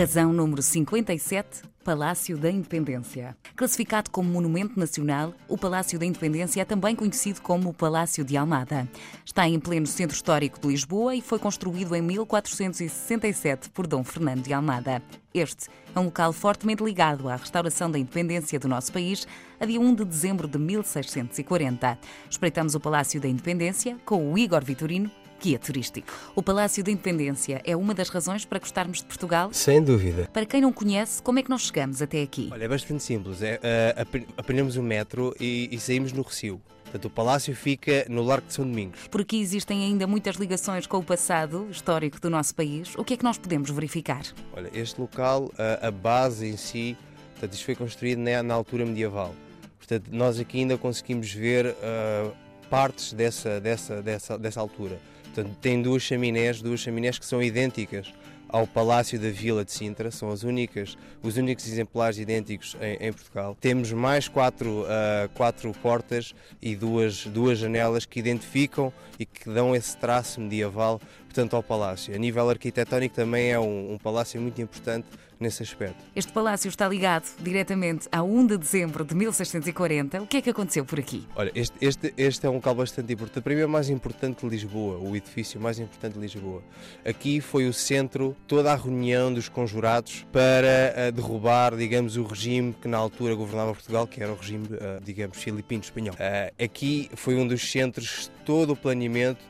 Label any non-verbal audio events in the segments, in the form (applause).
Razão número 57. Palácio da Independência. Classificado como Monumento Nacional, o Palácio da Independência é também conhecido como o Palácio de Almada. Está em pleno centro histórico de Lisboa e foi construído em 1467 por Dom Fernando de Almada. Este é um local fortemente ligado à restauração da independência do nosso país a dia 1 de dezembro de 1640. Espreitamos o Palácio da Independência com o Igor Vitorino, guia turístico. O Palácio da Independência é uma das razões para gostarmos de Portugal? Sem dúvida. Para quem não conhece, como é que nós chegamos até aqui? Olha, é bastante simples. É, uh, apanhamos o metro e, e saímos no Recio. Portanto, o palácio fica no Largo de São Domingos. Por aqui existem ainda muitas ligações com o passado histórico do nosso país. O que é que nós podemos verificar? Olha, este local, a, a base em si, portanto, isto foi construído na, na, altura medieval. Portanto, nós aqui ainda conseguimos ver uh, partes dessa, dessa, dessa, dessa altura. Portanto, tem duas chaminés, duas chaminés que são idênticas ao Palácio da Vila de Sintra, são as únicas, os únicos exemplares idênticos em, em Portugal. Temos mais quatro, uh, quatro portas e duas, duas janelas que identificam e que dão esse traço medieval, portanto, ao palácio. A nível arquitetónico também é um, um palácio muito importante nesse aspecto. Este palácio está ligado diretamente a 1 de dezembro de 1640. O que é que aconteceu por aqui? Olha, este, este, este é um local bastante importante. Para mim é o mais importante de Lisboa, o edifício mais importante de Lisboa. Aqui foi o centro, toda a reunião dos conjurados para uh, derrubar, digamos, o regime que na altura governava Portugal, que era o regime, uh, digamos, filipino-espanhol. Uh, aqui foi um dos centros, todo o planeamento.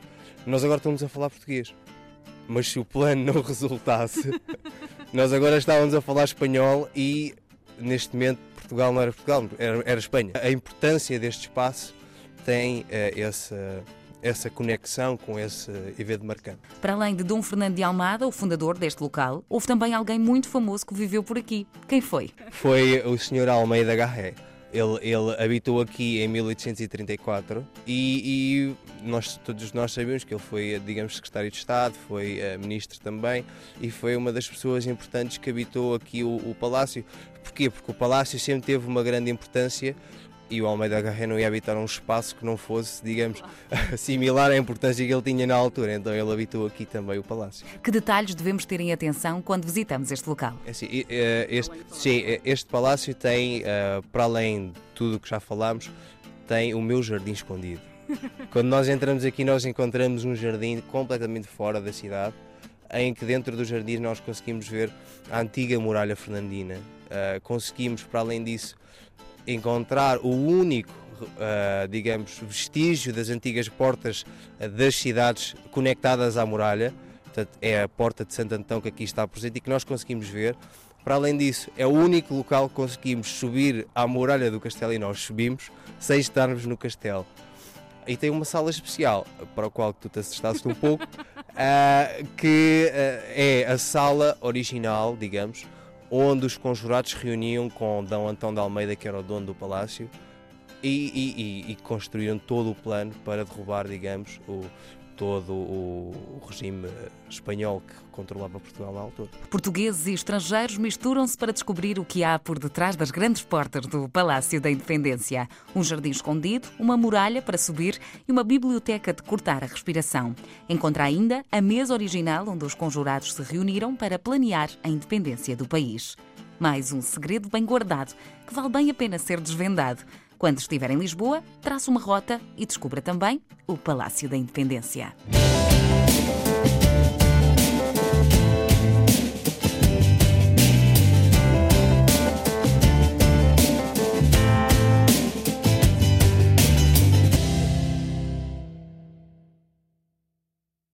Nós agora estamos a falar português mas se o plano não (laughs) resultasse, (laughs) nós agora estávamos a falar espanhol e neste momento Portugal não era Portugal, era, era Espanha. A importância deste espaço tem uh, essa essa conexão com esse evento marcante. Para além de Dom Fernando de Almada, o fundador deste local, houve também alguém muito famoso que viveu por aqui. Quem foi? Foi o Sr. Almeida Garré. Ele, ele habitou aqui em 1834 e, e, nós, todos nós sabemos que ele foi, digamos, secretário de Estado, foi uh, ministro também e foi uma das pessoas importantes que habitou aqui o, o palácio. Porquê? Porque o palácio sempre teve uma grande importância e o Almeida Garré não ia habitar um espaço que não fosse, digamos, (laughs) similar à importância que ele tinha na altura. Então ele habitou aqui também o palácio. Que detalhes devemos ter em atenção quando visitamos este local? É assim, este, sim, este palácio tem, eh, para além de tudo o que já falámos, tem o meu jardim escondido. (laughs) Quando nós entramos aqui, nós encontramos um jardim completamente fora da cidade, em que dentro do jardim nós conseguimos ver a antiga muralha fernandina. Conseguimos, para além disso, encontrar o único, uh, digamos, vestígio das antigas portas uh, das cidades conectadas à muralha. Portanto, é a porta de Santo Antão que aqui está presente e que nós conseguimos ver. Para além disso, é o único local que conseguimos subir à muralha do castelo e nós subimos sem estarmos no castelo. E tem uma sala especial, para a qual tu te assustaste um pouco, uh, (laughs) que é a sala original, digamos, onde os conjurados se reuniam com D. Antão de Almeida, que era o dono do palácio, e, e, e, construíram todo o plano para derrubar, digamos, o, todo o, regime espanhol que controlava Portugal na altura. Portugueses e estrangeiros misturam-se para descobrir o que há por detrás das grandes portas do Palácio da Independência. Um jardim escondido, uma muralha para subir e uma biblioteca de cortar a respiração. Encontra ainda a mesa original onde os conjurados se reuniram para planear a independência do país. Mais um segredo bem guardado, que vale bem a pena ser desvendado. Quando estiver em Lisboa, traça uma rota e descubra também o Palácio da Independência.